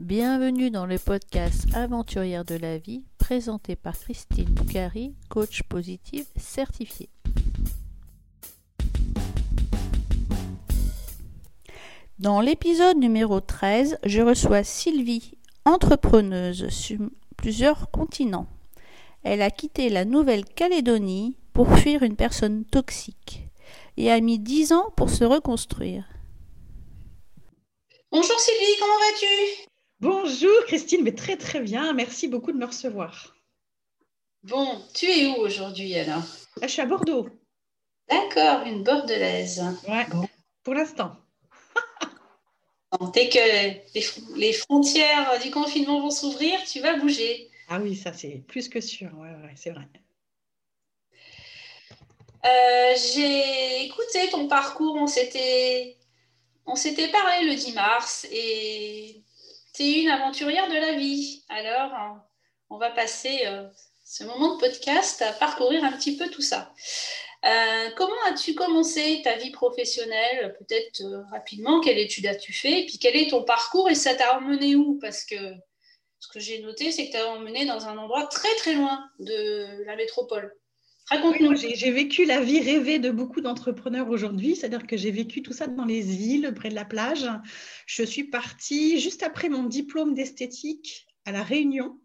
Bienvenue dans le podcast Aventurière de la vie présenté par Christine Boucari, coach positive certifiée. Dans l'épisode numéro 13, je reçois Sylvie, entrepreneuse sur plusieurs continents. Elle a quitté la Nouvelle-Calédonie pour fuir une personne toxique et a mis 10 ans pour se reconstruire. Bonjour Sylvie, comment vas-tu? Bonjour Christine, mais très très bien. Merci beaucoup de me recevoir. Bon, tu es où aujourd'hui alors? Je suis à Bordeaux. D'accord, une bordelaise. Ouais, pour l'instant. Dès que les, frontières du confinement vont s'ouvrir, tu vas bouger. Ah oui, ça c'est plus que sûr, ouais, ouais c'est vrai. Euh, j'ai écouté ton parcours, on s'était on s'était parlé le 10 mars et c'est une aventurière de la vie. Alors, on va passer euh, ce moment de podcast à parcourir un petit peu tout ça. Euh, comment as-tu commencé ta vie professionnelle? Peut-être euh, rapidement, quelle étude as-tu fait? Et puis, quel est ton parcours? Et ça t'a emmené où? Parce que ce que j'ai noté, c'est que tu as emmené dans un endroit très très loin de la métropole. Raconte-nous. j'ai vécu la vie rêvée de beaucoup d'entrepreneurs aujourd'hui, c'est-à-dire que j'ai vécu tout ça dans les îles, près de la plage. Je suis partie juste après mon diplôme d'esthétique à La Réunion.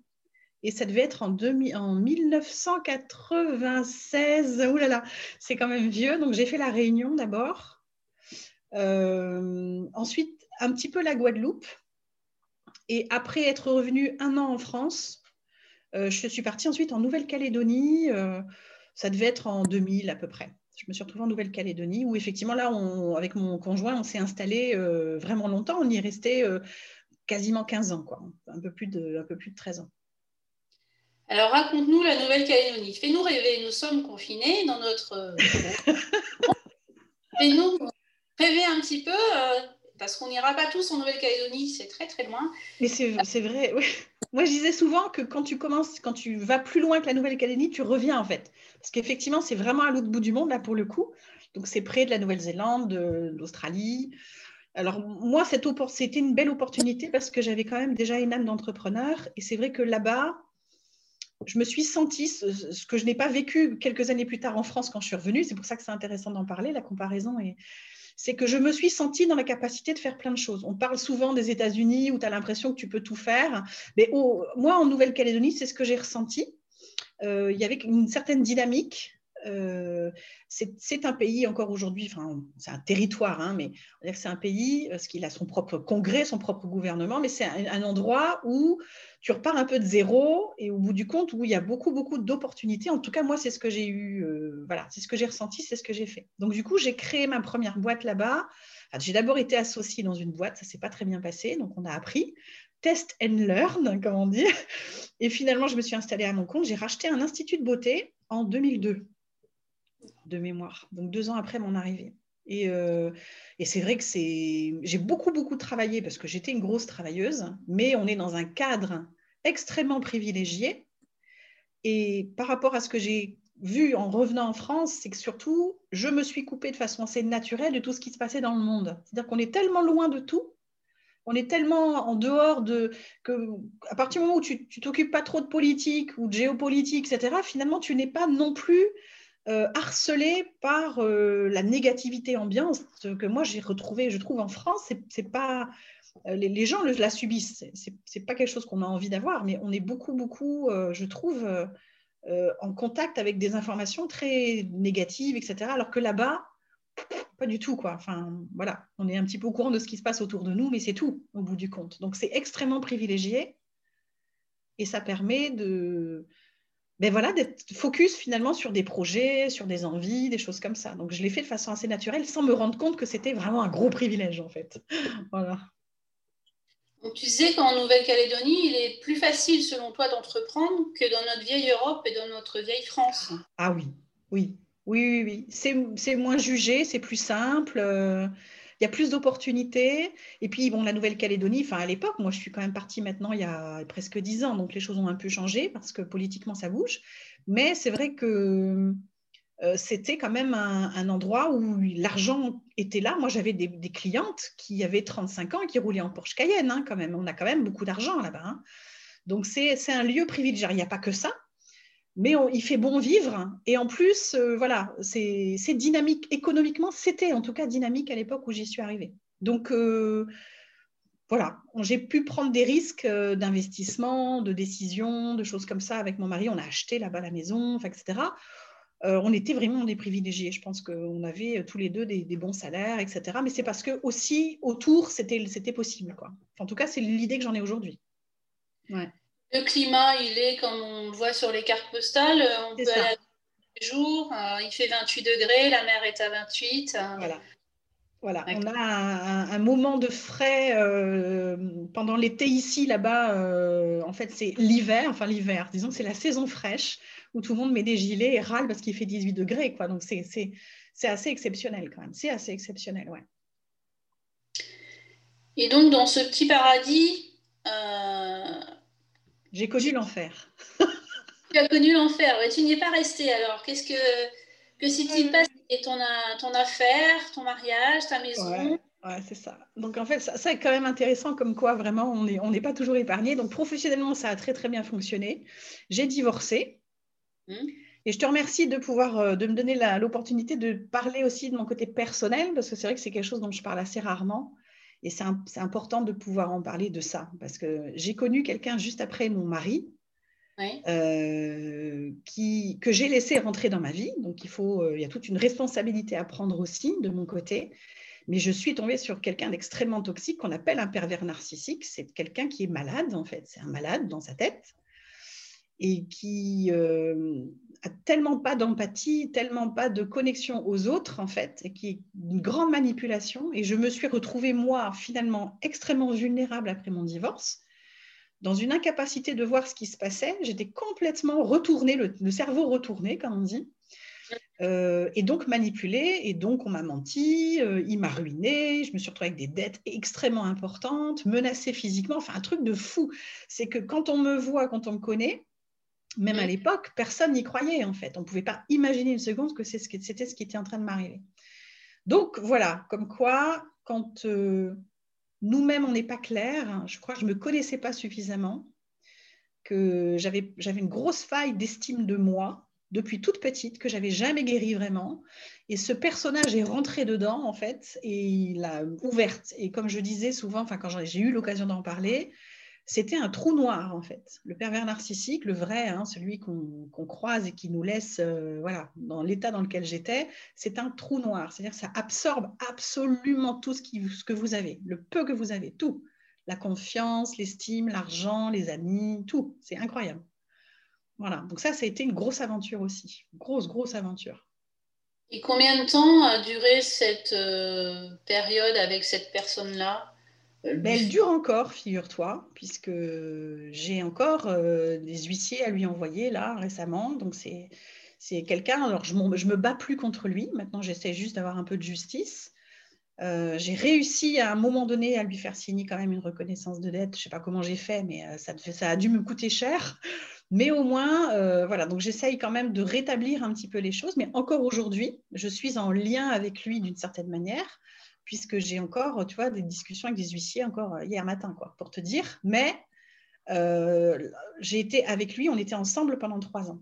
Et ça devait être en, 1996. Ouh là là, c'est quand même vieux. Donc j'ai fait La Réunion d'abord. Euh, ensuite, un petit peu la Guadeloupe. Et après être revenue un an en France, euh, je suis partie ensuite en Nouvelle-Calédonie. Euh, ça devait être en 2000 à peu près. Je me suis retrouvée en Nouvelle-Calédonie où effectivement là, avec mon conjoint, on s'est installé euh, vraiment longtemps. On y est resté euh, quasiment 15 ans, quoi. Un, peu plus de, un peu plus de 13 ans. Alors raconte-nous la Nouvelle-Calédonie. Fais-nous rêver. Nous sommes confinés dans notre... Euh, Fais-nous rêver un petit peu parce qu'on n'ira pas tous en Nouvelle-Calédonie, c'est très très loin. Mais c'est vrai, oui. Moi, je disais souvent que quand tu commences, quand tu vas plus loin que la Nouvelle-Calédonie, tu reviens en fait. Parce qu'effectivement, c'est vraiment à l'autre bout du monde, là, pour le coup. Donc, c'est près de la Nouvelle-Zélande, de l'Australie. Alors, moi, c'était une belle opportunité parce que j'avais quand même déjà une âme d'entrepreneur. Et c'est vrai que là-bas, je me suis sentie, ce, que je n'ai pas vécu quelques années plus tard en France quand je suis revenue. C'est pour ça que c'est intéressant d'en parler. La comparaison est, c'est que je me suis sentie dans la capacité de faire plein de choses. On parle souvent des États-Unis où tu as l'impression que tu peux tout faire. Mais moi, en Nouvelle-Calédonie, c'est ce que j'ai ressenti. Euh, il y avait une certaine dynamique. Euh, c'est un pays encore aujourd'hui, enfin, c'est un territoire, hein, mais c'est un pays, parce qu'il a son propre congrès, son propre gouvernement, mais c'est un, endroit où tu repars un peu de zéro et au bout du compte, où il y a beaucoup, beaucoup d'opportunités. En tout cas, moi, c'est ce que j'ai eu, euh, voilà, c'est ce que j'ai ressenti, c'est ce que j'ai fait. Donc, du coup, j'ai créé ma première boîte là-bas. j'ai d'abord été associée dans une boîte, ça s'est pas très bien passé, donc on a appris. Test and learn, comme on dit. Et finalement, je me suis installée à mon compte. J'ai racheté un institut de beauté en 2002, de mémoire, donc deux ans après mon arrivée. Euh, et, c'est vrai que c'est, j'ai beaucoup, beaucoup travaillé parce que j'étais une grosse travailleuse, mais on est dans un cadre extrêmement privilégié. Et par rapport à ce que j'ai vu en revenant en France, c'est que surtout, je me suis coupée de façon assez naturelle de tout ce qui se passait dans le monde. C'est-à-dire qu'on est tellement loin de tout, on est tellement en dehors de que à partir du moment où tu, tu t'occupes pas trop de politique ou de géopolitique, etc. Finalement, tu n'es pas non plus euh, harcelé par euh, la négativité ambiante que moi j'ai retrouvée, je trouve en France, c'est pas euh, les, gens la subissent, c'est pas quelque chose qu'on a envie d'avoir, mais on est beaucoup beaucoup, je trouve, en contact avec des informations très négatives, etc. Alors que là-bas, pas du tout quoi. Enfin voilà, on est un petit peu au courant de ce qui se passe autour de nous, mais c'est tout au bout du compte. Donc c'est extrêmement privilégié et ça permet de ben voilà, d'être focus finalement sur des projets, sur des envies, des choses comme ça. Donc je l'ai fait de façon assez naturelle sans me rendre compte que c'était vraiment un gros privilège en fait. voilà. Donc tu disais qu'en Nouvelle-Calédonie, il est plus facile selon toi d'entreprendre que dans notre vieille Europe et dans notre vieille France. Ah oui, oui, oui, oui, oui. C'est moins jugé, c'est plus simple. Il y a plus d'opportunités. Et puis, bon, la Nouvelle-Calédonie, enfin, à l'époque, moi, je suis quand même partie maintenant il y a presque dix ans, donc les choses ont un peu changé parce que politiquement, ça bouge. Mais c'est vrai que euh, c'était quand même un, endroit où l'argent était là. Moi, j'avais des, clientes qui avaient 35 ans et qui roulaient en Porsche Cayenne, hein, quand même. On a quand même beaucoup d'argent là-bas. Hein. Donc, c'est un lieu privilégié. Il n'y a pas que ça, mais il fait bon vivre. Et en plus, euh, voilà, c'est dynamique. Économiquement, c'était en tout cas dynamique à l'époque où j'y suis arrivée. Donc, euh, voilà, j'ai pu prendre des risques d'investissement, de décision, de choses comme ça avec mon mari. On a acheté là-bas la maison, etc. Euh, on était vraiment des privilégiés. Je pense qu'on avait euh, tous les deux des, bons salaires, etc. Mais c'est parce que aussi autour, c'était possible. Quoi. en tout cas, c'est l'idée que j'en ai aujourd'hui. Le climat, il est comme on le voit sur les cartes postales. Euh, on peut aller à jours. il fait 28 degrés, la mer est à 28. Voilà. Voilà, on a un, moment de frais pendant l'été ici, là-bas. en fait, c'est l'hiver, enfin l'hiver, disons c'est la saison fraîche où tout le monde met des gilets et râle parce qu'il fait 18 degrés. Quoi. Donc, c'est assez exceptionnel quand même. C'est assez exceptionnel, ouais. Et donc, dans ce petit paradis... Euh, J'ai connu l'enfer. tu as connu l'enfer. tu n'y es pas resté alors. Qu'est-ce que... Que s'est-il passé? Ton, ton affaire, ton mariage, ta maison? Ouais, c'est ça. Donc en fait, ça, ça, est quand même intéressant comme quoi vraiment on n'est on pas toujours épargné. Donc professionnellement, ça a très très bien fonctionné. J'ai divorcé. Et je te remercie de pouvoir euh, de me donner l'opportunité de parler aussi de mon côté personnel, parce que c'est vrai que c'est quelque chose dont je parle assez rarement. Et c'est important de pouvoir en parler de ça, parce que j'ai connu quelqu'un juste après mon mari, euh, qui, que j'ai laissé rentrer dans ma vie. Donc il, faut, euh, il y a toute une responsabilité à prendre aussi de mon côté. Mais je suis tombée sur quelqu'un d'extrêmement toxique qu'on appelle un pervers narcissique. C'est quelqu'un qui est malade, en fait. C'est un malade dans sa tête et qui euh, a tellement pas d'empathie, tellement pas de connexion aux autres, en fait, et qui est une grande manipulation. Et je me suis retrouvée, moi, finalement, extrêmement vulnérable après mon divorce, dans une incapacité de voir ce qui se passait. J'étais complètement retournée, le, cerveau retourné, comme on dit. Euh, et donc manipulée, et donc on m'a menti, euh, il m'a ruiné, je me suis retrouvée avec des dettes extrêmement importantes, menacée physiquement, enfin un truc de fou. C'est que quand on me voit, quand on me connaît, même à l'époque, personne n'y croyait en fait. On ne pouvait pas imaginer une seconde que c'était ce qui était en train de m'arriver. Donc voilà, comme quoi, quand euh, nous-mêmes on n'est pas clair, je crois que je ne me connaissais pas suffisamment, que j'avais une grosse faille d'estime de moi depuis toute petite, que j'avais jamais guéri vraiment. Et ce personnage est rentré dedans en fait, et il l'a ouverte. Et comme je disais souvent, enfin quand j'ai eu l'occasion d'en parler, c'était un trou noir en fait. Le pervers narcissique, le vrai, hein, celui qu'on croise et qui nous laisse euh, voilà, dans l'état dans lequel j'étais, c'est un trou noir. C'est-à-dire ça absorbe absolument tout ce que vous avez, le peu que vous avez, tout. La confiance, l'estime, l'argent, les amis, tout. C'est incroyable. Voilà, donc ça, ça a été une grosse aventure aussi. Grosse, grosse aventure. Et combien de temps a duré cette euh, période avec cette personne-là? Elle dure encore, figure-toi, puisque j'ai encore euh, des huissiers à lui envoyer là récemment. Donc c'est, c'est quelqu'un, alors je, je me bats plus contre lui, maintenant j'essaie juste d'avoir un peu de justice. Euh, j'ai réussi à un moment donné à lui faire signer quand même une reconnaissance de dette. Je ne sais pas comment j'ai fait, mais euh, ça, ça, a dû me coûter cher. Mais au moins, voilà, donc j'essaye quand même de rétablir un petit peu les choses. Mais encore aujourd'hui, je suis en lien avec lui d'une certaine manière puisque j'ai encore, tu vois, des discussions avec des huissiers encore euh, hier matin, quoi, pour te dire. Mais euh, j'ai été avec lui, on était ensemble pendant trois ans.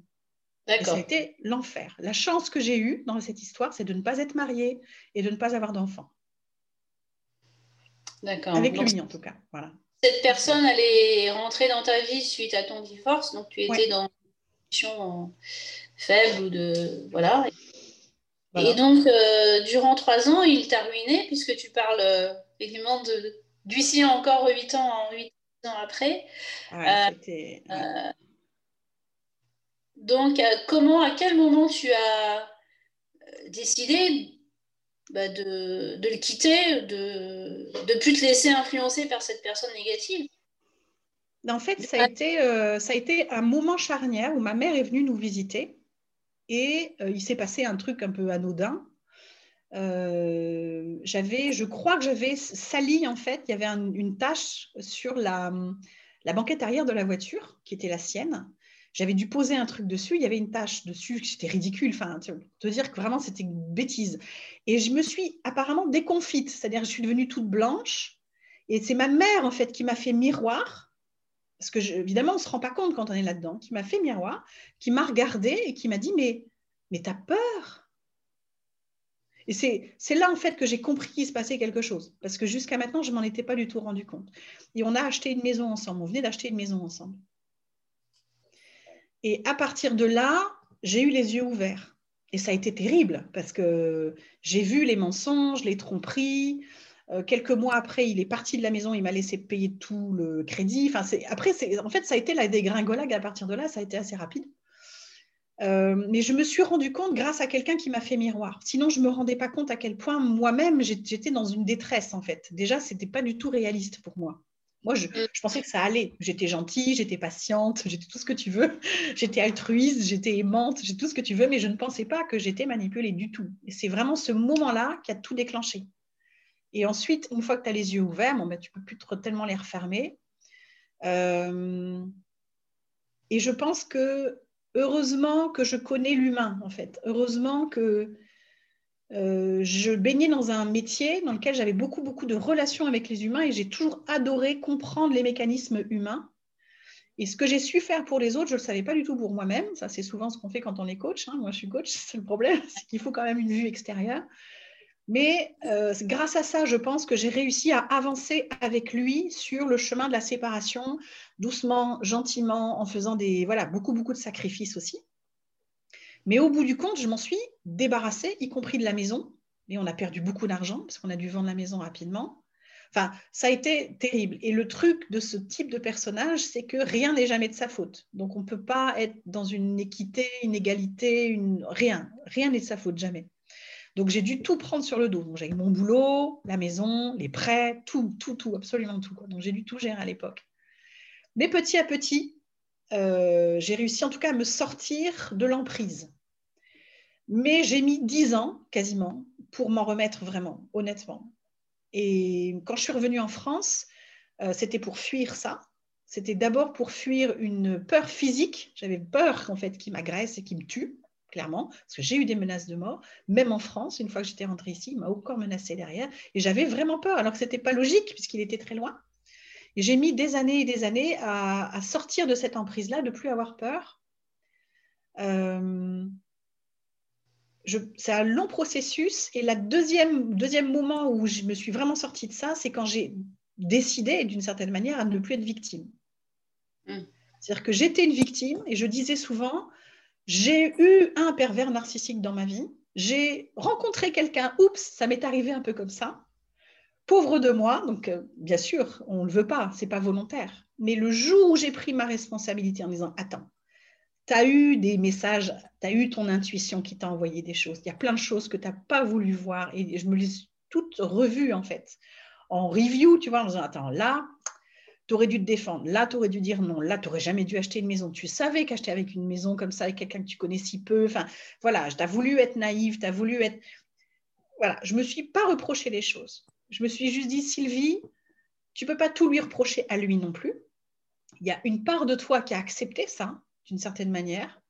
D'accord. C'était l'enfer. La chance que j'ai eue dans cette histoire, c'est de ne pas être mariée et de ne pas avoir d'enfant. D'accord. Avec lui, en tout cas. Voilà. Cette personne, elle est rentrée dans ta vie suite à ton divorce, donc tu étais dans une situation faible ou de. Voilà. Et donc, euh, durant trois ans, il t'a ruiné, puisque tu parles euh, effectivement d'huissier encore huit ans, huit ans après. Euh, donc, comment, à quel moment tu as décidé bah, de, le quitter, de ne plus te laisser influencer par cette personne négative? En fait, ça a, été, ça a été un moment charnière où ma mère est venue nous visiter. Et euh, il s'est passé un truc un peu anodin. Euh, j'avais, je crois que j'avais sali en fait, il y avait une tache sur la, la, banquette arrière de la voiture qui était la sienne. j'avais dû poser un truc dessus, il y avait une tache dessus, c'était ridicule, enfin, te dire que vraiment c'était une bêtise. Et je me suis apparemment déconfite, c'est-à-dire je suis devenue toute blanche. Et c'est ma mère, en fait, qui m'a fait miroir, parce que évidemment, on ne se rend pas compte quand on est là-dedans, qui m'a fait miroir, qui m'a regardé et qui m'a dit, mais, mais t'as peur et c'est là, en fait, que j'ai compris qu'il se passait quelque chose. Parce que jusqu'à maintenant, je ne m'en étais pas du tout rendu compte. Et on a acheté une maison ensemble. On venait d'acheter une maison ensemble. Et à partir de là, j'ai eu les yeux ouverts. Et ça a été terrible parce que j'ai vu les mensonges, les tromperies. Euh, quelques mois après, il est parti de la maison, il m'a laissé payer tout le crédit. Enfin, après, en fait, ça a été la dégringolade. À partir de là, ça a été assez rapide. Euh, mais je me suis rendu compte grâce à quelqu'un qui m'a fait miroir. Sinon, je ne me rendais pas compte à quel point moi-même, j'étais dans une détresse, en fait. Déjà, ce n'était pas du tout réaliste pour moi. Moi, je, pensais que ça allait. J'étais gentille, j'étais patiente, j'étais tout ce que tu veux. J'étais altruiste, j'étais aimante, j'étais tout ce que tu veux, mais je ne pensais pas que j'étais manipulée du tout. Et c'est vraiment ce moment-là qui a tout déclenché. Et ensuite, une fois que tu as les yeux ouverts, ben, tu ne peux plus tellement les refermer. Euh, et je pense que heureusement que je connais l'humain, en fait. Heureusement que euh, je baignais dans un métier dans lequel j'avais beaucoup, beaucoup de relations avec les humains et j'ai toujours adoré comprendre les mécanismes humains. Et ce que j'ai su faire pour les autres, je ne le savais pas du tout pour moi-même. Ça, c'est souvent ce qu'on fait quand on est coach. Hein. Moi, je suis coach, c'est le problème, c'est qu'il faut quand même une vue extérieure. Mais euh, grâce à ça, je pense que j'ai réussi à avancer avec lui sur le chemin de la séparation, doucement, gentiment, en faisant des, voilà, beaucoup, beaucoup de sacrifices aussi. Mais au bout du compte, je m'en suis débarrassée, y compris de la maison. Et on a perdu beaucoup d'argent parce qu'on a dû vendre la maison rapidement. Enfin, ça a été terrible. Et le truc de ce type de personnage, c'est que rien n'est jamais de sa faute. Donc, on ne peut pas être dans une équité, une égalité, rien. Rien n'est de sa faute, jamais. Donc j'ai dû tout prendre sur le dos. Donc j'ai mon boulot, la maison, les prêts, tout, tout, tout, absolument tout. Donc j'ai dû tout gérer à l'époque. Mais petit à petit, euh, j'ai réussi en tout cas à me sortir de l'emprise. Mais j'ai mis dix ans quasiment pour m'en remettre vraiment, honnêtement. Et quand je suis revenue en France, euh, c'était pour fuir ça. C'était d'abord pour fuir une peur physique. J'avais peur en fait qui m'agresse et qui me tue clairement, parce que j'ai eu des menaces de mort, même en France, une fois que j'étais rentrée ici, il m'a encore menacé derrière, et j'avais vraiment peur, alors que ce n'était pas logique, puisqu'il était très loin. Et j'ai mis des années et des années à, sortir de cette emprise-là, de plus avoir peur. Euh, c'est un long processus, et le deuxième, deuxième moment où je me suis vraiment sortie de ça, c'est quand j'ai décidé, d'une certaine manière, à ne plus être victime. Mmh. C'est-à-dire que j'étais une victime, et je disais souvent, j'ai eu un pervers narcissique dans ma vie. J'ai rencontré quelqu'un, oups, ça m'est arrivé un peu comme ça. Pauvre de moi, donc euh, bien sûr, on ne le veut pas, c'est pas volontaire. Mais le jour où j'ai pris ma responsabilité en disant, attends, tu as eu des messages, tu as eu ton intuition qui t'a envoyé des choses. Il y a plein de choses que tu n'as pas voulu voir et je me les toutes revues en fait. En review, tu vois, en disant, attends, là, tu aurais dû te défendre. Là, tu aurais dû dire non. Là, tu n'aurais jamais dû acheter une maison. Tu savais qu'acheter avec une maison comme ça, avec quelqu'un que tu connais si peu, enfin, voilà, tu as voulu être naïve, tu as voulu être. Voilà, je ne me suis pas reproché les choses. Je me suis juste dit, Sylvie, tu ne peux pas tout lui reprocher à lui non plus. Il y a une part de toi qui a accepté ça, d'une certaine manière.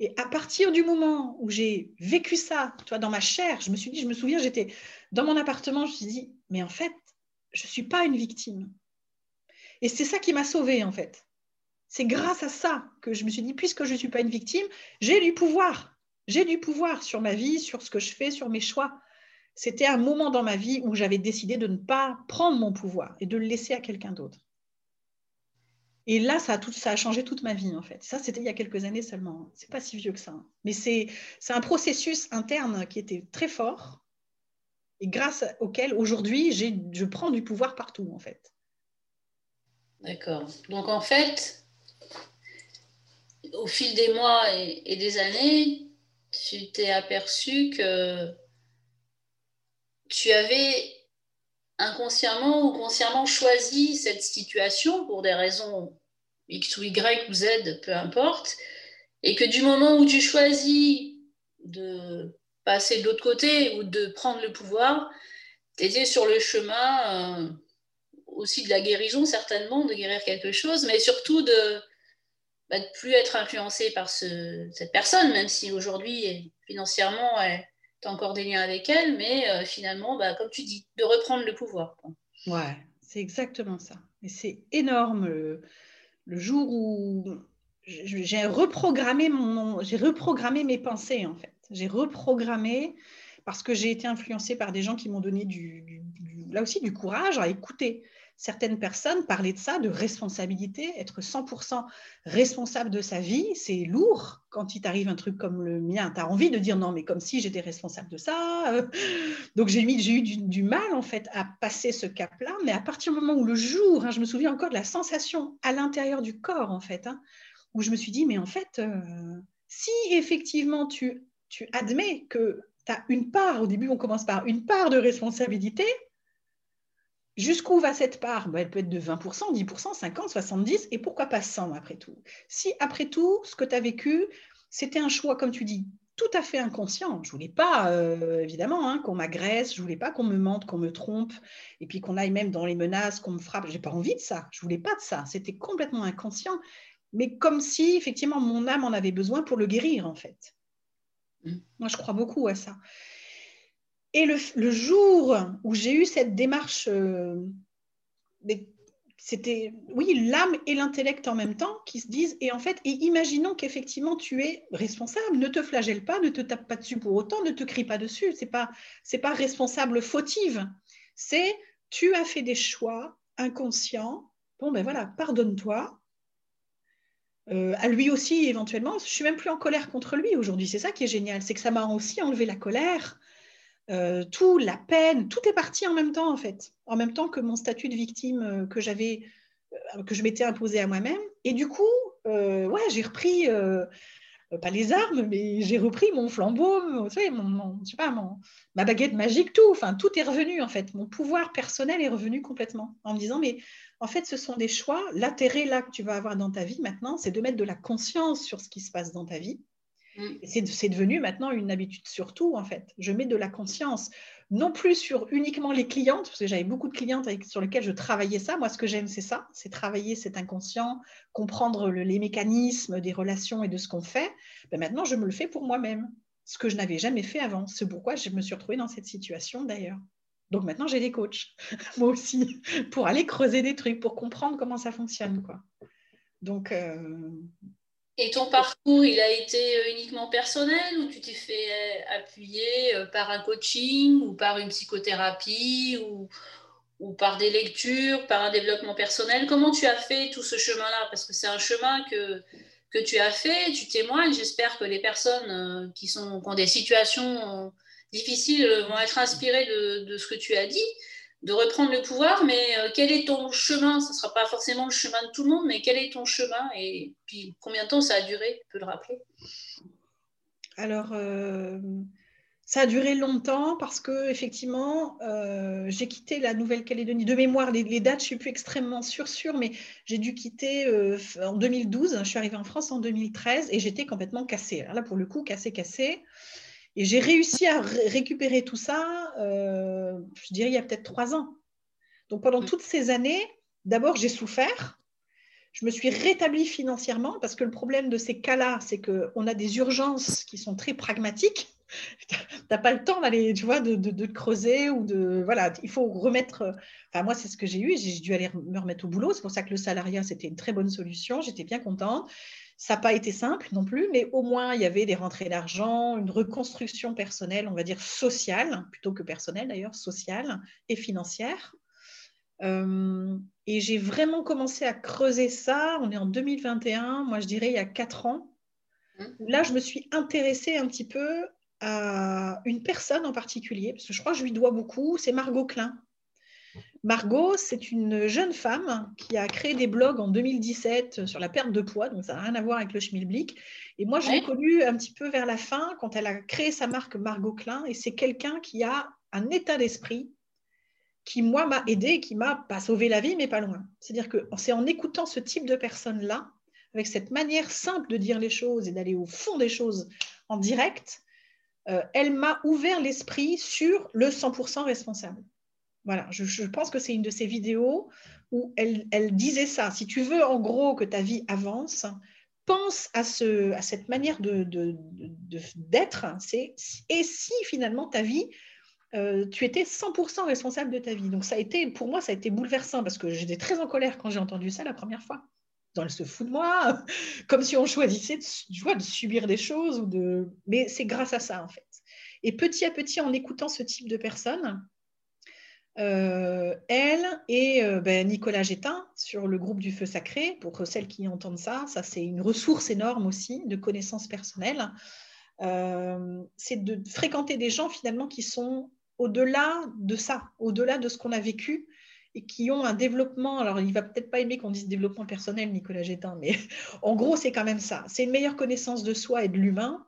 Et à partir du moment où j'ai vécu ça, toi, dans ma chair, je me suis dit, je me souviens, j'étais dans mon appartement, je me suis dit, mais en fait, je ne suis pas une victime. Et c'est ça qui m'a sauvée, en fait. C'est grâce à ça que je me suis dit, puisque je ne suis pas une victime, j'ai du pouvoir. J'ai du pouvoir sur ma vie, sur ce que je fais, sur mes choix. C'était un moment dans ma vie où j'avais décidé de ne pas prendre mon pouvoir et de le laisser à quelqu'un d'autre. Et là, ça a, tout, ça a changé toute ma vie, en fait. Ça, c'était il y a quelques années seulement. C'est pas si vieux que ça. Mais c'est un processus interne qui était très fort et grâce auquel, aujourd'hui, je prends du pouvoir partout, en fait. D'accord. Donc en fait, au fil des mois et, des années, tu t'es aperçu que tu avais inconsciemment ou consciemment choisi cette situation pour des raisons X ou Y ou Z, peu importe, et que du moment où tu choisis de passer de l'autre côté ou de prendre le pouvoir, tu étais sur le chemin euh, aussi de la guérison, certainement, de guérir quelque chose, mais surtout de, bah, de plus être influencé par cette personne, même si aujourd'hui, financièrement, tu as encore des liens avec elle, mais euh, finalement, bah, comme tu dis, de reprendre le pouvoir. Ouais, c'est exactement ça. Et c'est énorme le, jour où j'ai reprogrammé, reprogrammé mes pensées, en fait. J'ai reprogrammé parce que j'ai été influencée par des gens qui m'ont donné du, là aussi du courage à écouter certaines personnes parler de ça, de responsabilité, être 100% responsable de sa vie, c'est lourd quand il t'arrive un truc comme le mien. Tu as envie de dire non, mais comme si j'étais responsable de ça. Donc j'ai eu du, mal en fait à passer ce cap-là, mais à partir du moment où le jour, hein, je me souviens encore de la sensation à l'intérieur du corps en fait, hein, où je me suis dit, mais en fait, euh, si effectivement tu, tu admets que tu as une part, au début on commence par une part de responsabilité, Jusqu'où va cette part? Ben, Elle peut être de 20%, 10%, 50%, 70%, et pourquoi pas 100 après tout? Si après tout, ce que tu as vécu, c'était un choix, comme tu dis, tout à fait inconscient. Je ne voulais pas, euh, évidemment, hein, qu'on m'agresse, je ne voulais pas qu'on me mente, qu'on me trompe, et puis qu'on aille même dans les menaces, qu'on me frappe. Je n'ai pas envie de ça, je ne voulais pas de ça. C'était complètement inconscient, mais comme si, effectivement, mon âme en avait besoin pour le guérir, en fait. Mmh. Moi, je crois beaucoup à ça. Et le, jour où j'ai eu cette démarche, euh, c'était, oui, l'âme et l'intellect en même temps qui se disent, et en fait, et imaginons qu'effectivement tu es responsable, ne te flagelle pas, ne te tape pas dessus pour autant, ne te crie pas dessus, c'est pas, c'est pas responsable fautive, c'est tu as fait des choix inconscients, bon ben voilà, pardonne-toi, euh, à lui aussi éventuellement. Je suis même plus en colère contre lui aujourd'hui. C'est ça qui est génial, c'est que ça m'a aussi enlevé la colère. Euh, tout, la peine, tout est parti en même temps en fait, en même temps que mon statut de victime euh, euh, que je m'étais imposé à moi-même. Et du coup, j'ai repris pas les armes, mais j'ai repris mon flambeau, mon, ma baguette magique, tout. Enfin, tout est revenu en fait. Mon pouvoir personnel est revenu complètement en me disant mais en fait, ce sont des choix. L'intérêt là que tu vas avoir dans ta vie maintenant, c'est de mettre de la conscience sur ce qui se passe dans ta vie. C'est devenu maintenant une habitude surtout, en fait. Je mets de la conscience, non plus sur uniquement les clientes, parce que j'avais beaucoup de clientes sur lesquelles je travaillais ça. Moi, ce que j'aime, c'est ça, c'est travailler cet inconscient, comprendre les mécanismes des relations et de ce qu'on fait. Ben maintenant, je me le fais pour moi-même, ce que je n'avais jamais fait avant. C'est pourquoi je me suis retrouvée dans cette situation, d'ailleurs. Donc maintenant, j'ai des coachs, moi aussi, pour aller creuser des trucs, pour comprendre comment ça fonctionne. Quoi. Donc, euh, et ton parcours, il a été euh, uniquement personnel ou tu t'es fait euh, appuyer euh, par un coaching ou par une psychothérapie ou, ou par des lectures, par un développement personnel? Comment tu as fait tout ce chemin-là? Parce que c'est un chemin que, que tu as fait, tu témoignes. J'espère que les personnes qui, sont, qui ont des situations difficiles vont être inspirées de, de ce que tu as dit de reprendre le pouvoir, mais euh, quel est ton chemin? Ce ne sera pas forcément le chemin de tout le monde, mais quel est ton chemin? Et puis combien de temps ça a duré? Tu peux le rappeler? Alors, euh, ça a duré longtemps parce que effectivement, euh, j'ai quitté la Nouvelle-Calédonie. De mémoire, les, dates, je ne suis plus extrêmement sûre, sûre mais j'ai dû quitter en 2012. Je suis arrivée en France en 2013 et j'étais complètement cassée. Là, pour le coup, cassée, cassée. Et j'ai réussi à récupérer tout ça, euh, je dirais, il y a peut-être trois ans. Donc pendant toutes ces années, d'abord, j'ai souffert. Je me suis rétablie financièrement parce que le problème de ces cas-là, c'est qu'on a des urgences qui sont très pragmatiques. tu n'as pas le temps d'aller, tu vois, de, de, creuser ou de. Voilà, il faut remettre. Enfin, moi, c'est ce que j'ai eu. J'ai dû aller me remettre au boulot. C'est pour ça que le salariat, c'était une très bonne solution. J'étais bien contente. Ça n'a pas été simple non plus, mais au moins il y avait des rentrées d'argent, une reconstruction personnelle, on va dire sociale, plutôt que personnelle d'ailleurs, sociale et financière. Euh, et j'ai vraiment commencé à creuser ça. On est en 2021, moi je dirais il y a quatre ans. Là, je me suis intéressée un petit peu à une personne en particulier, parce que je crois que je lui dois beaucoup, c'est Margot Klein. Margot, c'est une jeune femme qui a créé des blogs en 2017 sur la perte de poids, donc ça n'a rien à voir avec le schmilblick. Et moi, je l'ai connue un petit peu vers la fin, quand elle a créé sa marque Margot Klein, et c'est quelqu'un qui a un état d'esprit qui, moi, m'a aidé, qui m'a pas sauvé la vie, mais pas loin. C'est-à-dire que c'est en écoutant ce type de personne-là, avec cette manière simple de dire les choses et d'aller au fond des choses en direct, euh, elle m'a ouvert l'esprit sur le 100% responsable. Voilà, je, pense que c'est une de ces vidéos où elle, disait ça. Si tu veux en gros que ta vie avance, pense à, ce, à cette manière d'être, de, de, et si finalement ta vie, euh, tu étais 100% responsable de ta vie. Donc ça a été, pour moi, ça a été bouleversant parce que j'étais très en colère quand j'ai entendu ça la première fois. Elle se fout de moi, comme si on choisissait de, de subir des choses. Ou de... Mais c'est grâce à ça, en fait. Et petit à petit, en écoutant ce type de personnes, euh, elle et euh, ben, Nicolas Gétin sur le groupe du Feu Sacré, pour celles qui entendent ça, ça c'est une ressource énorme aussi de connaissances personnelles. Euh, c'est de fréquenter des gens finalement qui sont au-delà de ça, au-delà de ce qu'on a vécu et qui ont un développement. Alors, il va peut-être pas aimer qu'on dise développement personnel, Nicolas Gétin, mais en gros, c'est quand même ça. C'est une meilleure connaissance de soi et de l'humain.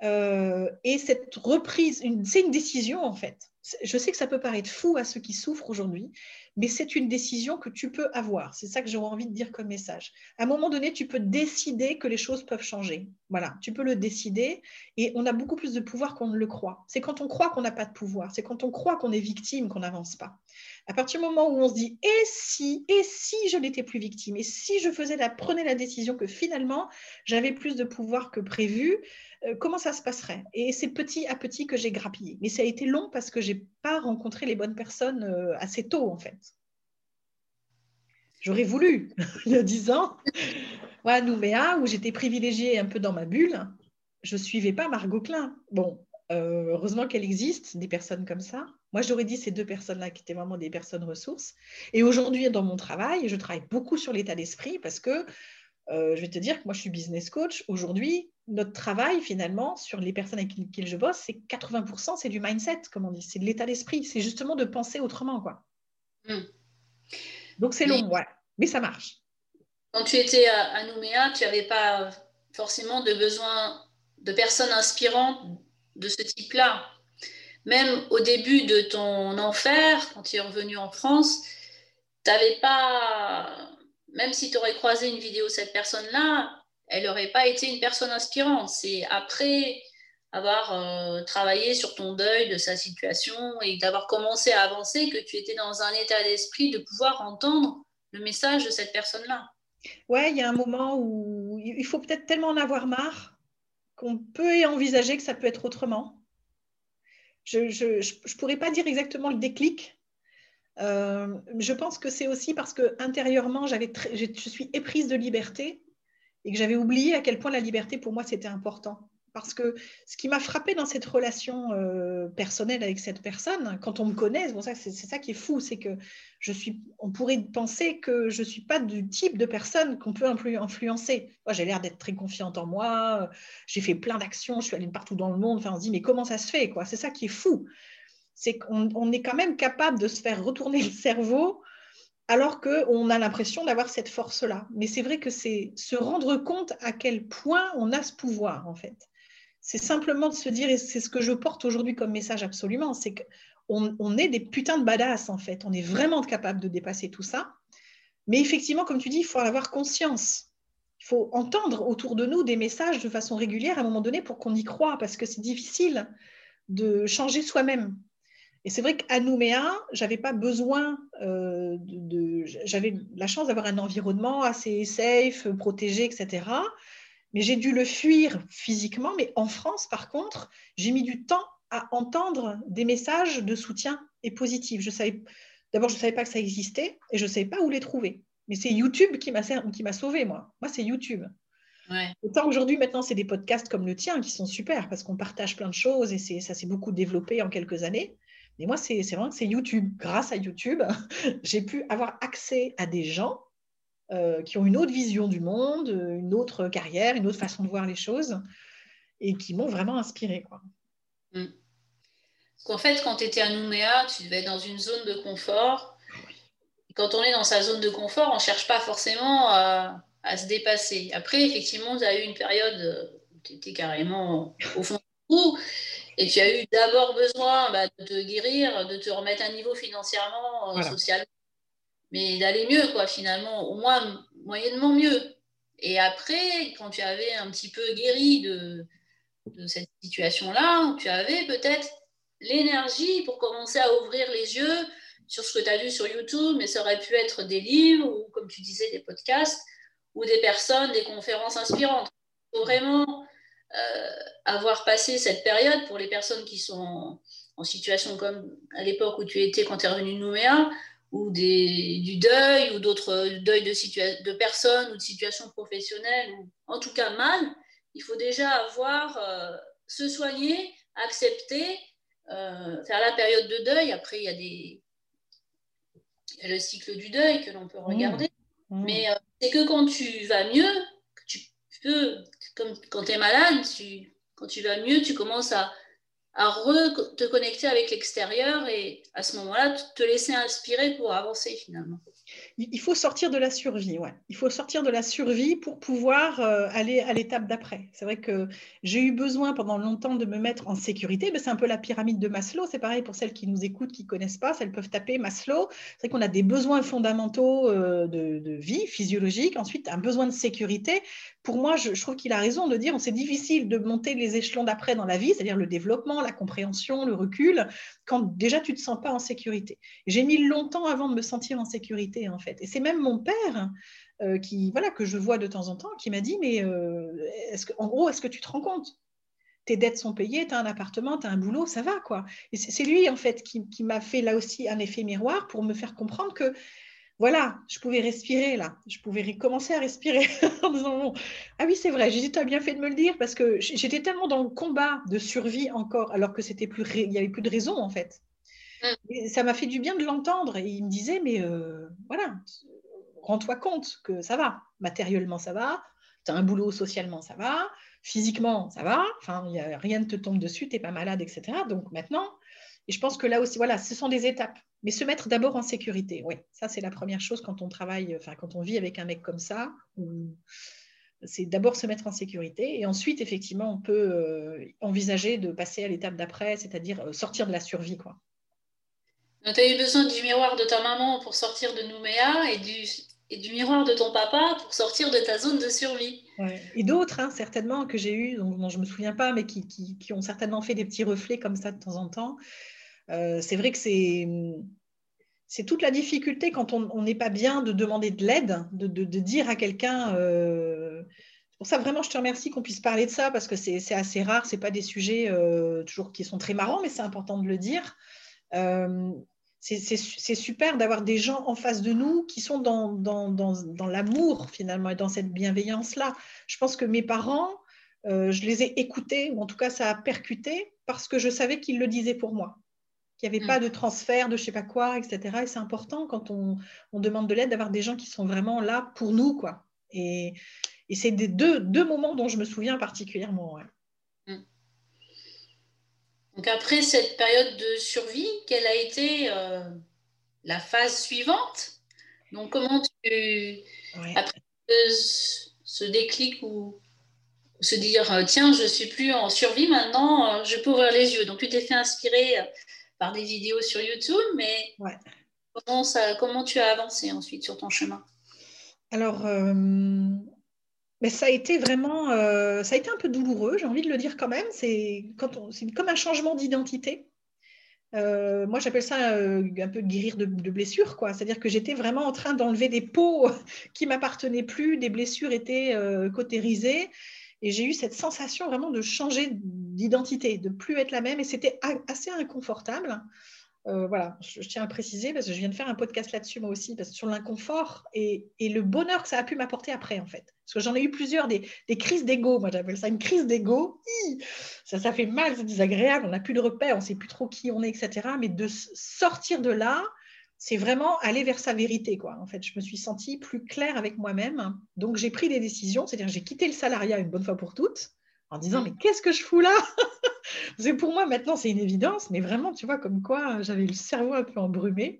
et cette reprise, c'est une décision en fait je sais que ça peut paraître fou à ceux qui souffrent aujourd'hui, mais c'est une décision que tu peux avoir. C'est ça que j'aurais envie de dire comme message. À un moment donné, tu peux décider que les choses peuvent changer. Voilà, tu peux le décider et on a beaucoup plus de pouvoir qu'on ne le croit. C'est quand on croit qu'on n'a pas de pouvoir, c'est quand on croit qu'on est victime qu'on n'avance pas. À partir du moment où on se dit et si, et si je n'étais plus victime, et si je faisais prenais la décision que finalement j'avais plus de pouvoir que prévu, euh, comment ça se passerait? Et c'est petit à petit que j'ai grappillé. Mais ça a été long parce que je n'ai pas rencontré les bonnes personnes euh, assez tôt, en fait. J'aurais voulu, il y a dix ans, à Nouméa, où j'étais privilégiée un peu dans ma bulle, je suivais pas Margot Klein. Bon, euh, heureusement qu'elle existe, des personnes comme ça. Moi, j'aurais dit ces deux personnes-là qui étaient vraiment des personnes ressources. Et aujourd'hui, dans mon travail, je travaille beaucoup sur l'état d'esprit parce que je vais te dire que moi, je suis business coach. Aujourd'hui, notre travail, finalement, sur les personnes avec lesquelles je bosse, c'est 80%, c'est du mindset, comme on dit, c'est de l'état d'esprit, c'est justement de penser autrement, quoi. Hmm. Donc c'est long, mais ça marche. Quand tu étais à, Nouméa, tu n'avais pas forcément de besoin de personnes inspirantes de ce type-là. Même au début de ton enfer, quand tu es revenu en France, tu n'avais pas, même si tu aurais croisé une vidéo de cette personne-là, elle n'aurait pas été une personne inspirante. C'est après avoir euh, travaillé sur ton deuil de sa situation et d'avoir commencé à avancer que tu étais dans un état d'esprit de pouvoir entendre le message de cette personne-là. Ouais, il y a un moment où il faut peut-être tellement en avoir marre qu'on peut envisager que ça peut être autrement. Je ne pourrais pas dire exactement le déclic. Euh, je pense que c'est aussi parce que intérieurement, je suis éprise de liberté et que j'avais oublié à quel point la liberté pour moi c'était important. Parce que ce qui m'a frappé dans cette relation euh, personnelle avec cette personne, quand on me connaît, c'est ça, c'est, ça qui est fou, c'est que je suis, on pourrait penser que je ne suis pas du type de personne qu'on peut influencer. Moi, j'ai l'air d'être très confiante en moi, j'ai fait plein d'actions, je suis allée partout dans le monde. Enfin, on se dit, mais comment ça se fait C'est ça qui est fou. C'est qu'on on est quand même capable de se faire retourner le cerveau alors qu'on a l'impression d'avoir cette force-là. Mais c'est vrai que c'est se rendre compte à quel point on a ce pouvoir, en fait. C'est simplement de se dire, et c'est ce que je porte aujourd'hui comme message absolument, c'est qu'on on est des putains de badass, en fait. On est vraiment capable de dépasser tout ça. Mais effectivement, comme tu dis, il faut en avoir conscience. Il faut entendre autour de nous des messages de façon régulière à un moment donné pour qu'on y croit, parce que c'est difficile de changer soi-même. Et c'est vrai qu'à Nouméa, j'avais pas besoin euh, de, j'avais la chance d'avoir un environnement assez safe, protégé, etc. Mais j'ai dû le fuir physiquement. Mais en France, par contre, j'ai mis du temps à entendre des messages de soutien et positifs. Je savais, d'abord, je ne savais pas que ça existait et je ne savais pas où les trouver. Mais c'est YouTube qui m'a, qui m'a sauvé, moi. Moi, c'est YouTube. Ouais. Autant aujourd'hui, maintenant, c'est des podcasts comme le tien qui sont super parce qu'on partage plein de choses et ça s'est beaucoup développé en quelques années. Et moi, c'est vraiment que c'est YouTube. Grâce à YouTube, j'ai pu avoir accès à des gens euh, qui ont une autre vision du monde, une autre carrière, une autre façon de voir les choses et qui m'ont vraiment inspiré. Quoi. Mm. Qu'en fait, quand tu étais à Nouméa, tu devais être dans une zone de confort. quand on est dans sa zone de confort, on ne cherche pas forcément à, à, se dépasser. Après, effectivement, tu as eu une période où tu étais carrément au fond du trou. Et tu as eu d'abord besoin bah, de te guérir, de te remettre à niveau financièrement, euh, socialement, mais d'aller mieux, quoi, finalement, au moins moyennement mieux. Et après, quand tu avais un petit peu guéri de, de cette situation-là, tu avais peut-être l'énergie pour commencer à ouvrir les yeux sur ce que tu as vu sur YouTube, mais ça aurait pu être des livres ou, comme tu disais, des podcasts, ou des personnes, des conférences inspirantes. Il faut vraiment avoir passé cette période pour les personnes qui sont en situation comme à l'époque où tu étais quand tu es revenu de Nouméa, ou des, du deuil, ou d'autres deuils de, de personnes ou de situations professionnelles, ou en tout cas mal, il faut déjà avoir, euh, se soigner, accepter, euh, faire la période de deuil. Après, il y a des, le cycle du deuil que l'on peut mmh. regarder. Mmh. Mais euh, c'est que quand tu vas mieux, tu peux, comme quand tu es malade, tu, quand tu vas mieux, tu commences à, à te connecter avec l'extérieur et à ce moment-là, te laisser inspirer pour avancer finalement il faut sortir de la survie, ouais. Il faut sortir de la survie pour pouvoir euh, aller à l'étape d'après. C'est vrai que j'ai eu besoin pendant longtemps de me mettre en sécurité, mais c'est un peu la pyramide de Maslow. C'est pareil pour celles qui nous écoutent, qui connaissent pas, elles peuvent taper Maslow. C'est vrai qu'on a des besoins fondamentaux euh, de, vie physiologique, ensuite un besoin de sécurité. Pour moi, je, trouve qu'il a raison de dire c'est difficile de monter les échelons d'après dans la vie, c'est-à-dire le développement, la compréhension, le recul, quand déjà tu ne te sens pas en sécurité. J'ai mis longtemps avant de me sentir en sécurité, en Et c'est même mon père euh, qui, voilà, que je vois de temps en temps, qui m'a dit, mais euh, en gros, est-ce que tu te rends compte? Tes dettes sont payées, tu as un appartement, tu as un boulot, ça va quoi. Et c'est lui en fait qui, m'a fait là aussi un effet miroir pour me faire comprendre que voilà, je pouvais respirer là, je pouvais commencer à respirer en disant ah oui c'est vrai, j'ai dit tu as bien fait de me le dire parce que j'étais tellement dans le combat de survie encore alors que c'était plus il y avait plus de raison en fait. Mm. ça m'a fait du bien de l'entendre. Et il me disait, mais euh, voilà, rends-toi compte que ça va. Matériellement, ça va. Tu as un boulot socialement, ça va. Physiquement, ça va. Enfin, rien ne te tombe dessus, tu n'es pas malade, etc. Donc maintenant, et je pense que là aussi, voilà, ce sont des étapes. Mais se mettre d'abord en sécurité, oui, ça c'est la première chose quand on travaille, enfin quand on vit avec un mec comme ça, c'est d'abord se mettre en sécurité et ensuite effectivement on peut euh, envisager de passer à l'étape d'après, c'est-à-dire euh, sortir de la survie, quoi. Tu as eu besoin du miroir de ta maman pour sortir de Nouméa et du, et du miroir de ton papa pour sortir de ta zone de survie. Et d'autres, hein, certainement, que j'ai eu, dont, je ne me souviens pas, mais qui, qui, qui, ont certainement fait des petits reflets comme ça de temps en temps. Euh, c'est vrai que c'est, c'est toute la difficulté quand on n'est pas bien de demander de l'aide, de, de, dire à quelqu'un. Euh, pour ça, vraiment, je te remercie qu'on puisse parler de ça parce que c'est assez rare. Ce pas des sujets euh, toujours qui sont très marrants, mais c'est important de le dire. C'est super d'avoir des gens en face de nous qui sont dans, dans, l'amour finalement et dans cette bienveillance-là. Je pense que mes parents, euh, je les ai écoutés, ou en tout cas ça a percuté, parce que je savais qu'ils le disaient pour moi, qu'il n'y avait pas mm. de transfert de je sais pas quoi, etc. Et c'est important quand on, demande de l'aide d'avoir des gens qui sont vraiment là pour nous. quoi. Et, c'est des deux, deux moments dont je me souviens particulièrement. Donc après cette période de survie, quelle a été euh, la phase suivante? Donc comment tu, après ce, déclic ou se dire euh, tiens je suis plus en survie maintenant, euh, je peux ouvrir les yeux. Donc tu t'es fait inspirer par des vidéos sur YouTube, mais comment, ça, comment tu as avancé ensuite sur ton chemin? Alors mais ça a été vraiment, euh, ça a été un peu douloureux, j'ai envie de le dire quand même. C'est comme un changement d'identité. Euh, moi, j'appelle ça euh, un peu guérir de, blessures, quoi. C'est-à-dire que j'étais vraiment en train d'enlever des peaux qui m'appartenaient plus, des blessures étaient cautérisées, et j'ai eu cette sensation vraiment de changer d'identité, de plus être la même, et c'était assez inconfortable. Euh, voilà, je, tiens à préciser parce que je viens de faire un podcast là-dessus moi aussi, parce que sur l'inconfort et, le bonheur que ça a pu m'apporter après en fait. Parce que j'en ai eu plusieurs, des, crises d'ego, moi j'appelle ça une crise d'ego. Ça, ça fait mal, c'est désagréable, on n'a plus de repères, on ne sait plus trop qui on est, etc. Mais de sortir de là, c'est vraiment aller vers sa vérité. Quoi. En fait, je me suis sentie plus claire avec moi-même. Donc j'ai pris des décisions, c'est-à-dire j'ai quitté le salariat une bonne fois pour toutes en disant mais qu'est-ce que je fous là? C'est pour moi maintenant c'est une évidence, mais vraiment tu vois comme quoi j'avais le cerveau un peu embrumé,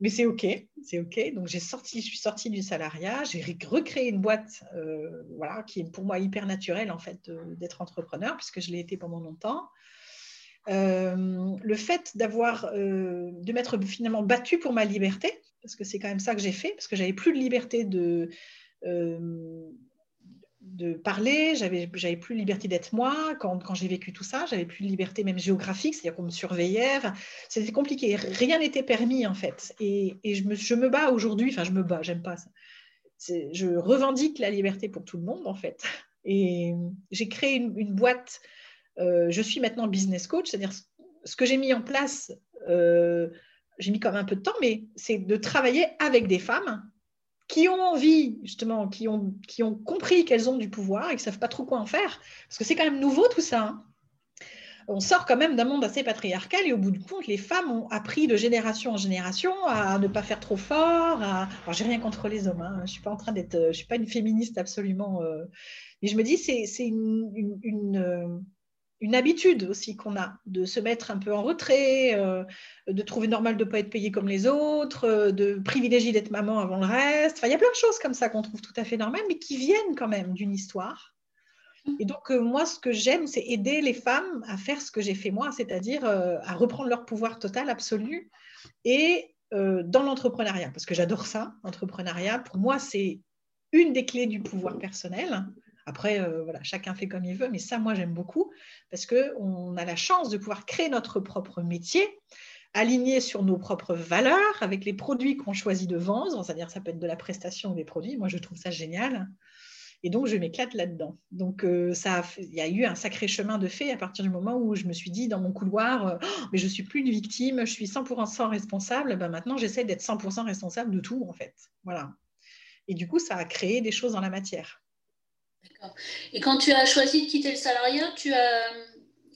mais c'est ok, c'est ok. Donc j'ai sorti, je suis sortie du salariat, j'ai recréé une boîte, euh, voilà, qui est pour moi hyper naturelle en fait d'être entrepreneur puisque je l'ai été pendant longtemps. Euh, le fait d'avoir, euh, de m'être finalement battue pour ma liberté, parce que c'est quand même ça que j'ai fait, parce que j'avais plus de liberté de de parler, j'avais, j'avais plus liberté d'être moi quand, quand j'ai vécu tout ça, j'avais plus de liberté même géographique, c'est-à-dire qu'on me surveillait, c'était compliqué, rien n'était permis en fait. Et, et je, me, je, me, bats aujourd'hui, enfin je me bats, j'aime pas ça. je revendique la liberté pour tout le monde, en fait. Et j'ai créé une, boîte. Euh, je suis maintenant business coach, c'est-à-dire ce que j'ai mis en place, euh, j'ai mis quand même un peu de temps, mais c'est de travailler avec des femmes qui ont envie, justement, qui ont, qui ont compris qu'elles ont du pouvoir et qui savent pas trop quoi en faire. Parce que c'est quand même nouveau tout ça. Hein. On sort quand même d'un monde assez patriarcal et au bout du compte, les femmes ont appris de génération en génération à ne pas faire trop fort. À... Alors, j'ai rien contre les hommes. Hein. Je suis pas en train d'être, je suis pas une féministe absolument. Euh, mais je me dis, c'est, c'est une, une, euh, une habitude aussi qu'on a de se mettre un peu en retrait, euh, de trouver normal de ne pas être payé comme les autres, euh, de privilégier d'être maman avant le reste. Enfin, il y a plein de choses comme ça qu'on trouve tout à fait normales, mais qui viennent quand même d'une histoire. Et donc, euh, moi, ce que j'aime, c'est aider les femmes à faire ce que j'ai fait moi, c'est-à-dire à reprendre leur pouvoir total, absolu, et dans l'entrepreneuriat, parce que j'adore ça, l'entrepreneuriat. Pour moi, c'est une des clés du pouvoir personnel. Après, euh, voilà, chacun fait comme il veut, mais ça, moi, j'aime beaucoup parce qu'on a la chance de pouvoir créer notre propre métier, aligné sur nos propres valeurs, avec les produits qu'on choisit de vendre, c'est-à-dire ça peut être de la prestation ou des produits. Moi, je trouve ça génial. Et donc, je m'éclate là-dedans. Donc, euh, ça, il y a eu un sacré chemin de fait à partir du moment où je me suis dit dans mon couloir, euh, oh, mais je suis plus une victime, je suis 100% responsable. Ben, maintenant, j'essaie d'être 100% responsable de tout, en fait. Voilà. Et du coup, ça a créé des choses dans la matière. Et quand tu as choisi de quitter le salariat, tu as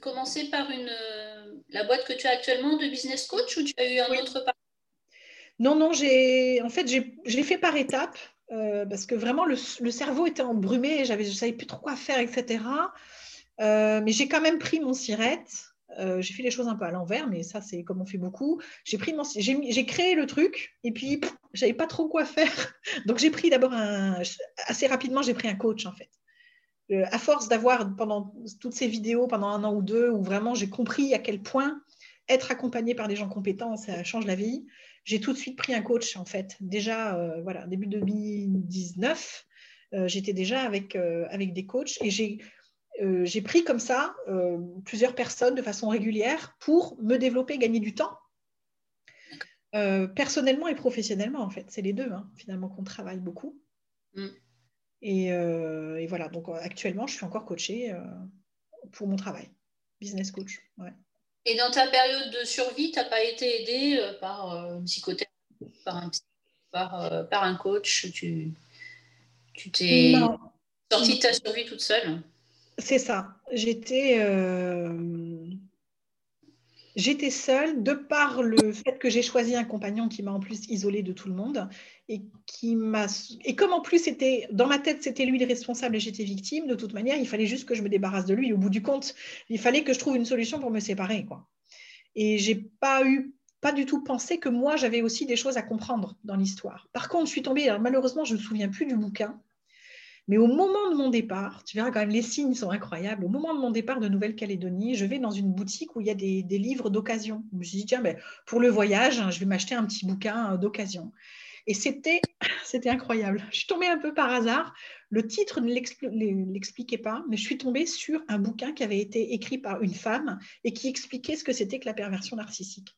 commencé par une, euh, la boîte que tu as actuellement de business coach ou tu as eu un autre parcours? Non, non, j'ai en fait, j'ai fait par étapes euh, parce que vraiment le, cerveau était embrumé, je ne savais plus trop quoi faire, etc. Euh, mais j'ai quand même pris mon sirette. j'ai fait les choses un peu à l'envers, mais ça, c'est comme on fait beaucoup. J'ai pris mon, j'ai créé le truc et puis j'avais pas trop quoi faire. Donc j'ai pris d'abord un, assez rapidement, j'ai pris un coach en fait. Euh, à force d'avoir pendant toutes ces vidéos, pendant un an ou deux, où vraiment j'ai compris à quel point être accompagné par des gens compétents, ça change la vie, j'ai tout de suite pris un coach, en fait. Déjà, euh, voilà, début 2019, euh, j'étais déjà avec, avec des coachs et j'ai j'ai pris comme ça plusieurs personnes de façon régulière pour me développer, gagner du temps. personnellement et professionnellement, en fait, c'est les deux, hein, finalement, qu'on travaille beaucoup. Mm. Euh, et, voilà, donc actuellement, je suis encore coachée euh, pour mon travail, business coach. Et dans ta période de survie, tu n'as pas été aidée euh, par un psychothérapeute, par un, coach? Tu t'es sortie de ta survie toute seule? C'est ça. J'étais J'étais seule de par le fait que j'ai choisi un compagnon qui m'a en plus isolée de tout le monde et qui m'a et comme en plus c'était dans ma tête c'était lui le responsable et j'étais victime de toute manière il fallait juste que je me débarrasse de lui au bout du compte il fallait que je trouve une solution pour me séparer quoi et j'ai pas eu pas du tout pensé que moi j'avais aussi des choses à comprendre dans l'histoire par contre je suis tombée malheureusement je me souviens plus du bouquin mais au moment de mon départ, tu verras quand même, les signes sont incroyables. Au moment de mon départ de Nouvelle-Calédonie, je vais dans une boutique où il y a des, livres d'occasion. Je me suis dit, tiens, ben, pour le voyage, hein, je vais m'acheter un petit bouquin d'occasion. Et c'était, c'était incroyable. Je suis tombée un peu par hasard. Le titre ne l'expliquait pas, mais je suis tombée sur un bouquin qui avait été écrit par une femme et qui expliquait ce que c'était que la perversion narcissique.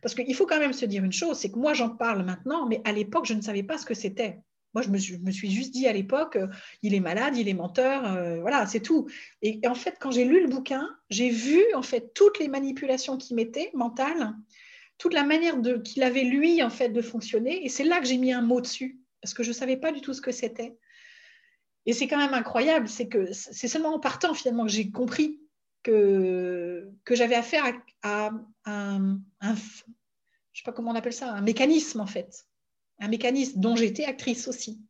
Parce qu'il faut quand même se dire une chose, c'est que moi j'en parle maintenant, mais à l'époque je ne savais pas ce que c'était. Moi, je me, suis, juste dit à l'époque, euh, il est malade, il est menteur, euh, voilà, c'est tout. Et, en fait, quand j'ai lu le bouquin, j'ai vu en fait toutes les manipulations qu'il mettait mentales, toute la manière qu'il avait lui en fait de fonctionner. Et c'est là que j'ai mis un mot dessus, parce que je ne savais pas du tout ce que c'était. Et c'est quand même incroyable, c'est que c'est seulement en partant finalement que j'ai compris que, j'avais affaire à, un, un, je sais pas comment on appelle ça, un mécanisme en fait un mécanisme dont j'étais actrice aussi.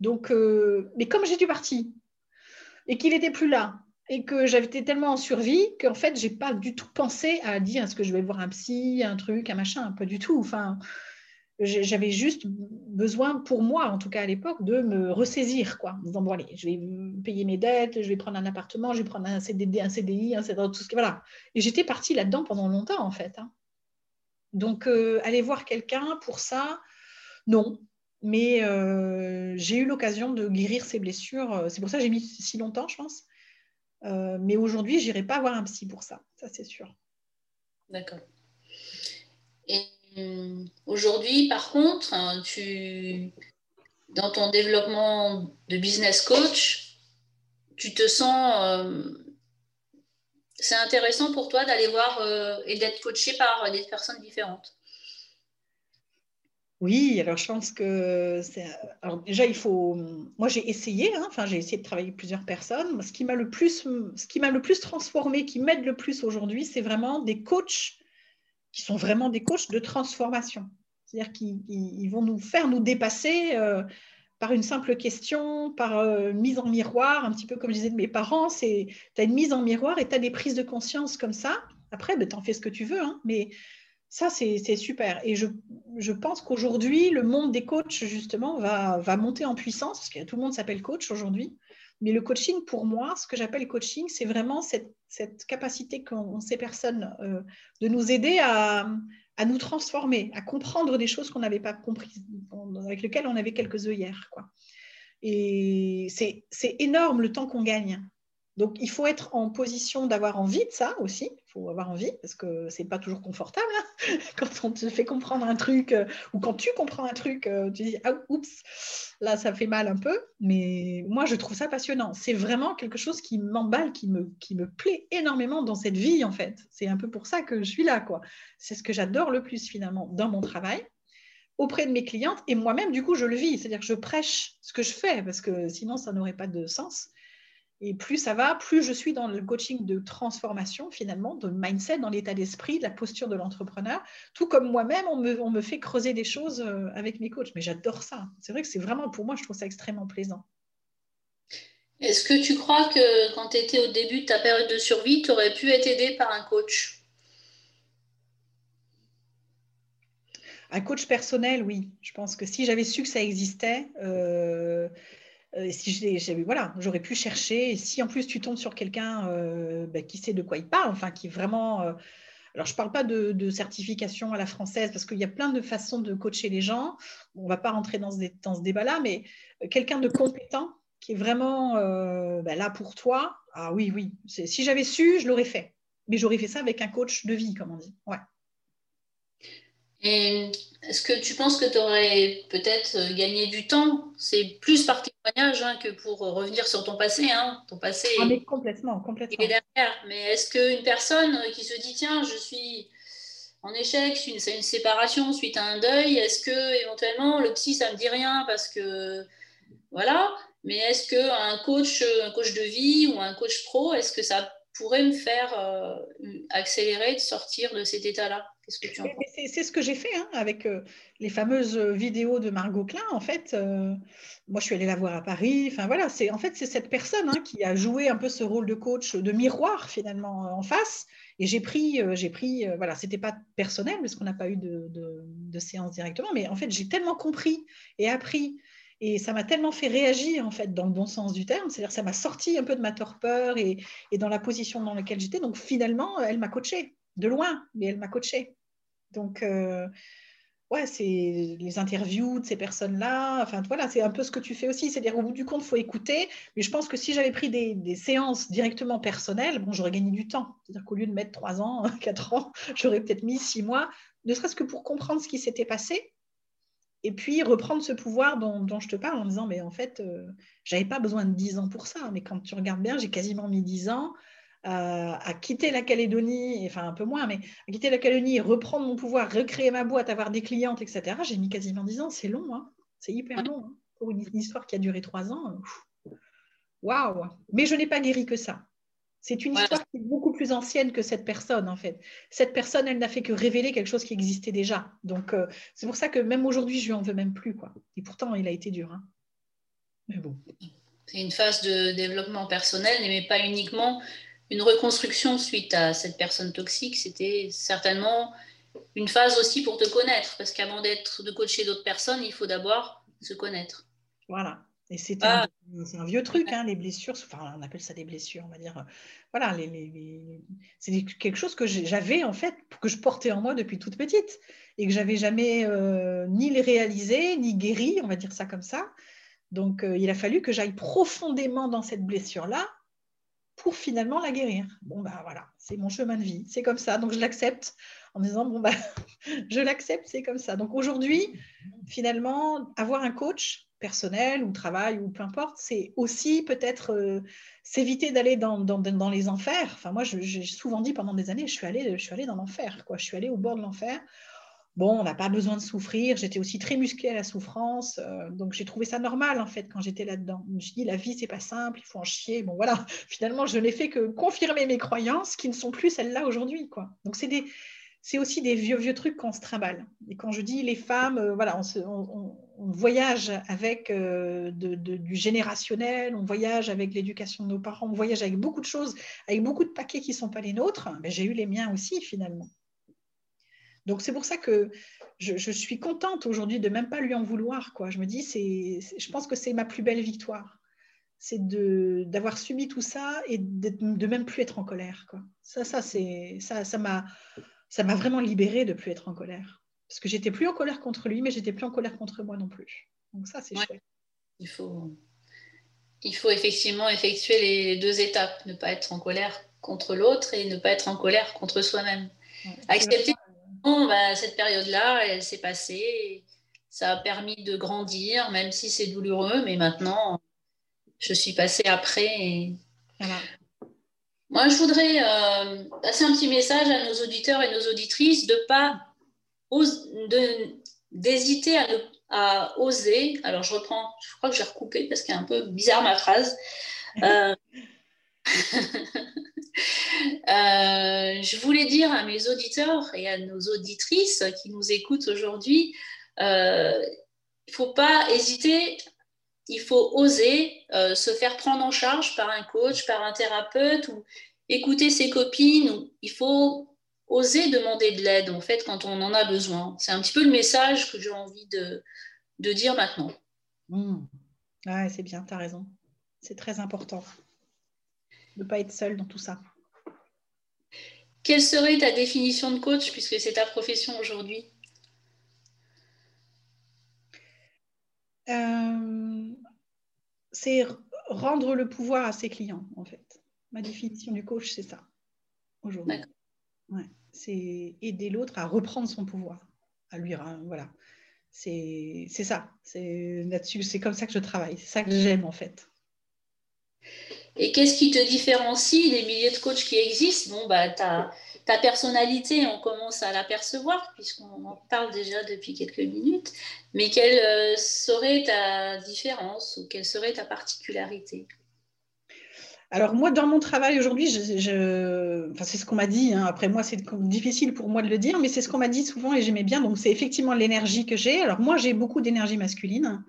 Donc, euh, mais comme j'ai du parti et qu'il n'était plus là et que j'avais été tellement en survie qu'en fait, j'ai pas du tout pensé à dire est-ce que je vais voir un psy, un truc, un machin, pas du tout. Enfin, j'avais juste besoin, pour moi en tout cas à l'époque, de me ressaisir, quoi, en disant je vais payer mes dettes, je vais prendre un appartement, je vais prendre un CDI, un CDI, tout ce que voilà. Et j'étais partie là-dedans pendant longtemps en fait. Hein. Donc euh, aller voir quelqu'un pour ça, non, mais euh, j'ai eu l'occasion de guérir ces blessures. C'est pour ça que j'ai mis si longtemps, je pense. Euh, mais aujourd'hui, je n'irai pas voir un psy pour ça, ça c'est sûr. D'accord. Et euh, aujourd'hui, par contre, hein, tu dans ton développement de business coach, tu te sens... Euh, c'est intéressant pour toi d'aller voir et d'être coaché par des personnes différentes? Oui, alors je pense que. Alors déjà, il faut. Moi, j'ai essayé. Hein, enfin, j'ai essayé de travailler avec plusieurs personnes. Ce qui m'a le plus, ce qui m'a le plus transformé, qui m'aide le plus aujourd'hui, c'est vraiment des coachs qui sont vraiment des coachs de transformation. C'est-à-dire qu'ils vont nous faire nous dépasser euh, par une simple question, par euh, mise en miroir, un petit peu comme je disais de mes parents. Tu as une mise en miroir et tu as des prises de conscience comme ça. Après, ben, tu en fais ce que tu veux, hein, mais ça, c'est super. Et je, pense qu'aujourd'hui, le monde des coachs, justement, va, monter en puissance, parce que tout le monde s'appelle coach aujourd'hui. Mais le coaching, pour moi, ce que j'appelle coaching, c'est vraiment cette, cette capacité qu'ont ces personnes euh, de nous aider à, à, nous transformer, à comprendre des choses qu'on n'avait pas comprises, avec lesquelles on avait quelques œillères. Quoi. Et c'est énorme le temps qu'on gagne. Donc, il faut être en position d'avoir envie de ça aussi. Il faut avoir envie parce que c'est pas toujours confortable. Hein. quand on te fait comprendre un truc euh, ou quand tu comprends un truc, euh, tu dis ah oups, là ça fait mal un peu. Mais moi, je trouve ça passionnant. C'est vraiment quelque chose qui m'emballe, qui me, qui me plaît énormément dans cette vie en fait. C'est un peu pour ça que je suis là quoi. C'est ce que j'adore le plus finalement dans mon travail auprès de mes clientes et moi-même du coup je le vis. C'est-à-dire que je prêche ce que je fais parce que sinon ça n'aurait pas de sens. Et plus ça va, plus je suis dans le coaching de transformation finalement, de mindset, dans l'état d'esprit, de la posture de l'entrepreneur. Tout comme moi-même, on me, on me, fait creuser des choses euh, avec mes coachs. Mais j'adore ça. C'est vrai que c'est vraiment, pour moi, je trouve ça extrêmement plaisant. Est-ce que tu crois que quand tu étais au début de ta période de survie, tu aurais pu être aidé par un coach? Un coach personnel, oui. Je pense que si j'avais su que ça existait, euh, euh, si voilà, j'aurais pu chercher. Si en plus tu tombes sur quelqu'un euh, bah, qui sait de quoi il parle, enfin qui vraiment. Euh, alors je ne parle pas de, certification à la française parce qu'il y a plein de façons de coacher les gens. On ne va pas rentrer dans ce, dans ce débat-là, mais quelqu'un de compétent qui est vraiment bah, là pour toi. Ah oui, oui. Si j'avais su, je l'aurais fait. Mais j'aurais fait ça avec un coach de vie, comme on dit. Ouais. Et est-ce que tu penses que tu aurais peut-être euh, gagné du temps? C'est plus par témoignage hein, que pour revenir sur ton passé. Hein. Ton passé ah, mais complètement, complètement. est derrière. Mais est-ce qu'une personne qui se dit tiens, je suis en échec, c'est une séparation suite à un deuil, est-ce que éventuellement le psy ça me dit rien parce que voilà, mais est-ce qu'un coach, un coach de vie ou un coach pro, est-ce que ça pourrait me faire euh, accélérer de sortir de cet état-là c'est ce que j'ai fait hein, avec euh, les fameuses vidéos de Margot Klein. En fait, euh, moi, je suis allée la voir à Paris. Enfin, voilà, c'est en fait c'est cette personne hein, qui a joué un peu ce rôle de coach, de miroir finalement en face. Et j'ai pris, j'ai pris, voilà, c'était pas personnel parce qu'on n'a pas eu de, de, séance directement, mais en fait, j'ai tellement compris et appris et ça m'a tellement fait réagir, en fait, dans le bon sens du terme. C'est-à-dire ça m'a sorti un peu de ma torpeur et, dans la position dans laquelle j'étais. Donc, finalement, elle m'a coachée, de loin, mais elle m'a coachée. Donc, euh, ouais, c'est les interviews de ces personnes-là. Enfin, voilà, c'est un peu ce que tu fais aussi. C'est-à-dire, au bout du compte, il faut écouter. Mais je pense que si j'avais pris des, séances directement personnelles, bon, j'aurais gagné du temps. C'est-à-dire qu'au lieu de mettre trois ans, quatre ans, j'aurais peut-être mis six mois, ne serait-ce que pour comprendre ce qui s'était passé et puis reprendre ce pouvoir dont, je te parle en disant, mais en fait, euh, j'avais pas besoin de 10 ans pour ça, mais quand tu regardes bien, j'ai quasiment mis 10 ans à quitter la Calédonie, enfin un peu moins, mais à quitter la Calédonie, reprendre mon pouvoir, recréer ma boîte, avoir des clientes, etc. J'ai mis quasiment 10 ans, c'est long, hein c'est hyper long. Hein pour une, histoire qui a duré 3 ans. Waouh Mais je n'ai pas guéri que ça. C'est une histoire qui est beaucoup plus ancienne que cette personne, en fait. Cette personne, elle n'a fait que révéler quelque chose qui existait déjà. Donc, euh, c'est pour ça que même aujourd'hui, je lui en veux même plus. Quoi. Et pourtant, il a été dur. Hein. Mais bon. C'est une phase de développement personnel, mais pas uniquement une reconstruction suite à cette personne toxique. C'était certainement une phase aussi pour te connaître. Parce qu'avant d'être de coacher d'autres personnes, il faut d'abord se connaître. Voilà. Et c'est un, un, vieux truc, hein, les blessures, enfin on appelle ça des blessures, on va dire. Voilà, les, c'est quelque chose que j'avais en fait, que je portais en moi depuis toute petite et que j'avais jamais euh, ni les réalisé, ni guéri, on va dire ça comme ça. Donc euh, il a fallu que j'aille profondément dans cette blessure-là pour finalement la guérir. Bon, bah voilà, c'est mon chemin de vie, c'est comme ça, donc je l'accepte en me disant, bon, bah, je l'accepte, c'est comme ça. Donc aujourd'hui, finalement, avoir un coach, personnel ou travail ou peu importe, c'est aussi peut-être s'éviter d'aller dans, les enfers. Enfin, moi, j'ai souvent dit pendant des années, je suis allée, je suis allée dans l'enfer, quoi. Je suis allée au bord de l'enfer. Bon, on n'a pas besoin de souffrir. J'étais aussi très musclée à la souffrance, donc j'ai trouvé ça normal en fait quand j'étais là-dedans. Je dit la vie c'est pas simple, il faut en chier. Bon voilà, finalement je n'ai fait que confirmer mes croyances qui ne sont plus celles-là aujourd'hui, quoi. Donc c'est des c'est aussi des vieux, vieux trucs qu'on se trimballe. Et quand je dis les femmes, euh, voilà, on, voyage avec euh, du générationnel, on voyage avec l'éducation de nos parents, on voyage avec beaucoup de choses, avec beaucoup de paquets qui ne sont pas les nôtres. Mais j'ai eu les miens aussi, finalement. Donc c'est pour ça que je, suis contente aujourd'hui de même pas lui en vouloir. Quoi. Je me dis, c'est, je pense que c'est ma plus belle victoire. C'est d'avoir subi tout ça et de, même plus être en colère. Quoi. Ça, ça, ça, ça m'a ça m'a vraiment libérée de plus être en colère. Parce que j'étais plus en colère contre lui, mais j'étais plus en colère contre moi non plus. Donc ça, c'est chouette. Il faut, il faut effectivement effectuer les deux étapes, ne pas être en colère contre l'autre et ne pas être en colère contre soi-même. Accepter que bah, cette période-là, elle s'est passée, ça a permis de grandir, même si c'est douloureux, mais maintenant, je suis passée après. Et... Voilà. Moi, je voudrais euh, passer un petit message à nos auditeurs et nos auditrices de pas d'hésiter à, à, oser. Alors, je reprends, je crois que je vais recouper parce qu'elle est un peu bizarre ma phrase. Euh, euh, je voulais dire à mes auditeurs et à nos auditrices qui nous écoutent aujourd'hui, il ne faut pas hésiter il faut oser euh, se faire prendre en charge par un coach, par un thérapeute ou écouter ses copines. il faut oser demander de l'aide en fait quand on en a besoin. C'est un petit peu le message que j'ai envie de, dire maintenant. Mmh. c'est bien, tu as raison. C'est très important de ne pas être seul dans tout ça. Quelle serait ta définition de coach puisque c'est ta profession aujourd'hui? Euh, c'est rendre le pouvoir à ses clients, en fait. Ma définition du coach, c'est ça, aujourd'hui. Ouais, c'est aider l'autre à reprendre son pouvoir, à lui, voilà. C'est ça, c'est là-dessus, c'est comme ça que je travaille, c'est ça que j'aime, en fait. Et qu'est-ce qui te différencie des milliers de coachs qui existent? Bon, bah, tu as ta personnalité, on commence à l'apercevoir puisqu'on en parle déjà depuis quelques minutes, mais quelle euh, serait ta différence ou quelle serait ta particularité? Alors moi, dans mon travail aujourd'hui, enfin, c'est ce qu'on m'a dit. Hein. Après moi, c'est difficile pour moi de le dire, mais c'est ce qu'on m'a dit souvent et j'aimais bien. Donc c'est effectivement l'énergie que j'ai. Alors moi, j'ai beaucoup d'énergie masculine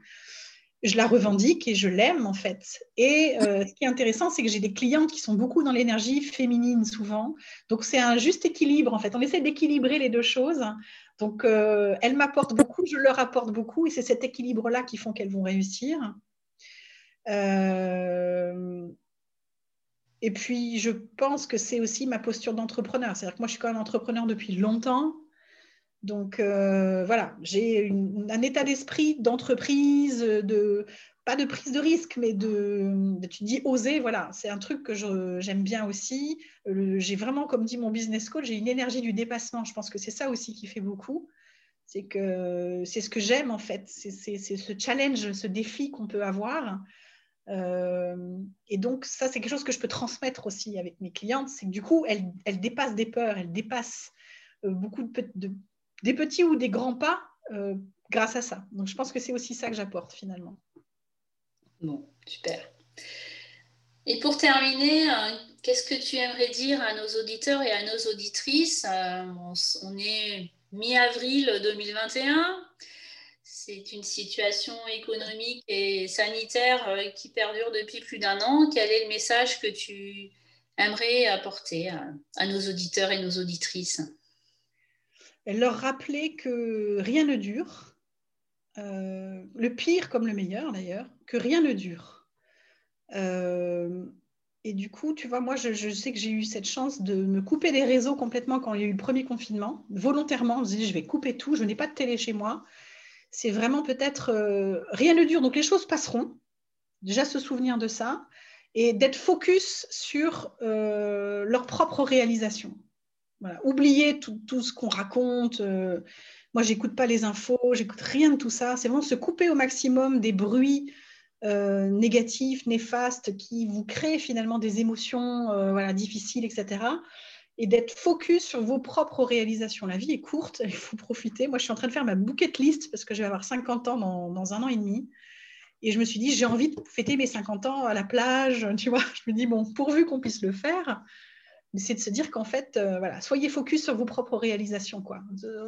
je la revendique et je l'aime en fait. Et euh, ce qui est intéressant, c'est que j'ai des clientes qui sont beaucoup dans l'énergie féminine souvent. Donc c'est un juste équilibre en fait. On essaie d'équilibrer les deux choses. Donc euh, elles m'apportent beaucoup, je leur apporte beaucoup et c'est cet équilibre-là qui font qu'elles vont réussir. Euh, et puis je pense que c'est aussi ma posture d'entrepreneur. C'est-à-dire que moi je suis quand même entrepreneur depuis longtemps. Donc euh, voilà, j'ai un état d'esprit d'entreprise, de pas de prise de risque, mais de, tu dis oser, voilà, c'est un truc que j'aime bien aussi. J'ai vraiment, comme dit mon business coach, j'ai une énergie du dépassement. Je pense que c'est ça aussi qui fait beaucoup. C'est que c'est ce que j'aime en fait, c'est ce challenge, ce défi qu'on peut avoir. Euh, et donc ça, c'est quelque chose que je peux transmettre aussi avec mes clientes. C'est que du coup, elles, dépassent des peurs, elles dépassent euh, beaucoup de, de des petits ou des grands pas euh, grâce à ça. Donc je pense que c'est aussi ça que j'apporte finalement. Bon, super. Et pour terminer, qu'est-ce que tu aimerais dire à nos auditeurs et à nos auditrices? On, est mi-avril 2021. C'est une situation économique et sanitaire qui perdure depuis plus d'un an. Quel est le message que tu aimerais apporter à nos auditeurs et nos auditrices? Leur rappeler que rien ne dure, euh, le pire comme le meilleur d'ailleurs, que rien ne dure. Euh, et du coup, tu vois, moi, je, sais que j'ai eu cette chance de me couper des réseaux complètement quand il y a eu le premier confinement. Volontairement, je me dit, je vais couper tout, je n'ai pas de télé chez moi. C'est vraiment peut-être euh, rien ne dure, donc les choses passeront. Déjà se souvenir de ça et d'être focus sur leur propre réalisation. Oublier tout, ce qu'on raconte. Euh, Moi, j'écoute pas les infos, j'écoute rien de tout ça. C'est vraiment se couper au maximum des bruits euh, négatifs, néfastes, qui vous créent finalement des émotions euh, difficiles, etc. Et d'être focus sur vos propres réalisations. La vie est courte, il faut profiter. Moi, je suis en train de faire ma bucket list parce que je vais avoir 50 ans dans, un an et demi. Et je me suis dit, j'ai envie de fêter mes 50 ans à la plage, tu vois. Je me dis, bon, pourvu qu'on puisse le faire, c'est de se dire qu'en fait, euh, voilà, soyez focus sur vos propres réalisations, quoi.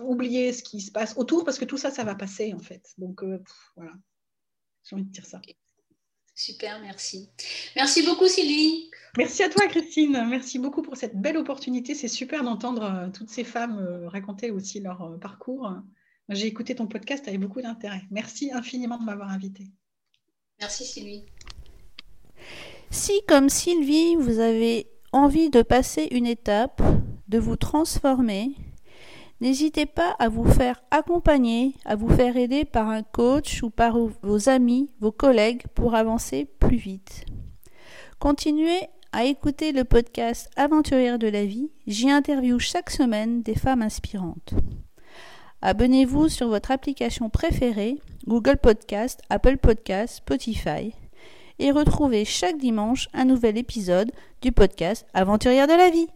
oubliez ce qui se passe autour parce que tout ça, ça va passer, en fait. Donc, euh, voilà, j'ai envie de dire ça. Super, merci. Merci beaucoup, Sylvie. Merci à toi, Christine. Merci beaucoup pour cette belle opportunité. C'est super d'entendre euh, toutes ces femmes raconter aussi leur parcours. J'ai écouté ton podcast avec beaucoup d'intérêt. Merci infiniment de m'avoir invité. Merci, Sylvie. Si, comme Sylvie, vous avez envie de passer une étape, de vous transformer, n'hésitez pas à vous faire accompagner, à vous faire aider par un coach ou par vos amis, vos collègues pour avancer plus vite. Continuez à écouter le podcast Aventurière de la vie. J'y interviewe chaque semaine des femmes inspirantes. Abonnez-vous sur votre application préférée, Google Podcast, Apple Podcast, Spotify et retrouvez chaque dimanche un nouvel épisode du podcast Aventurière de la vie.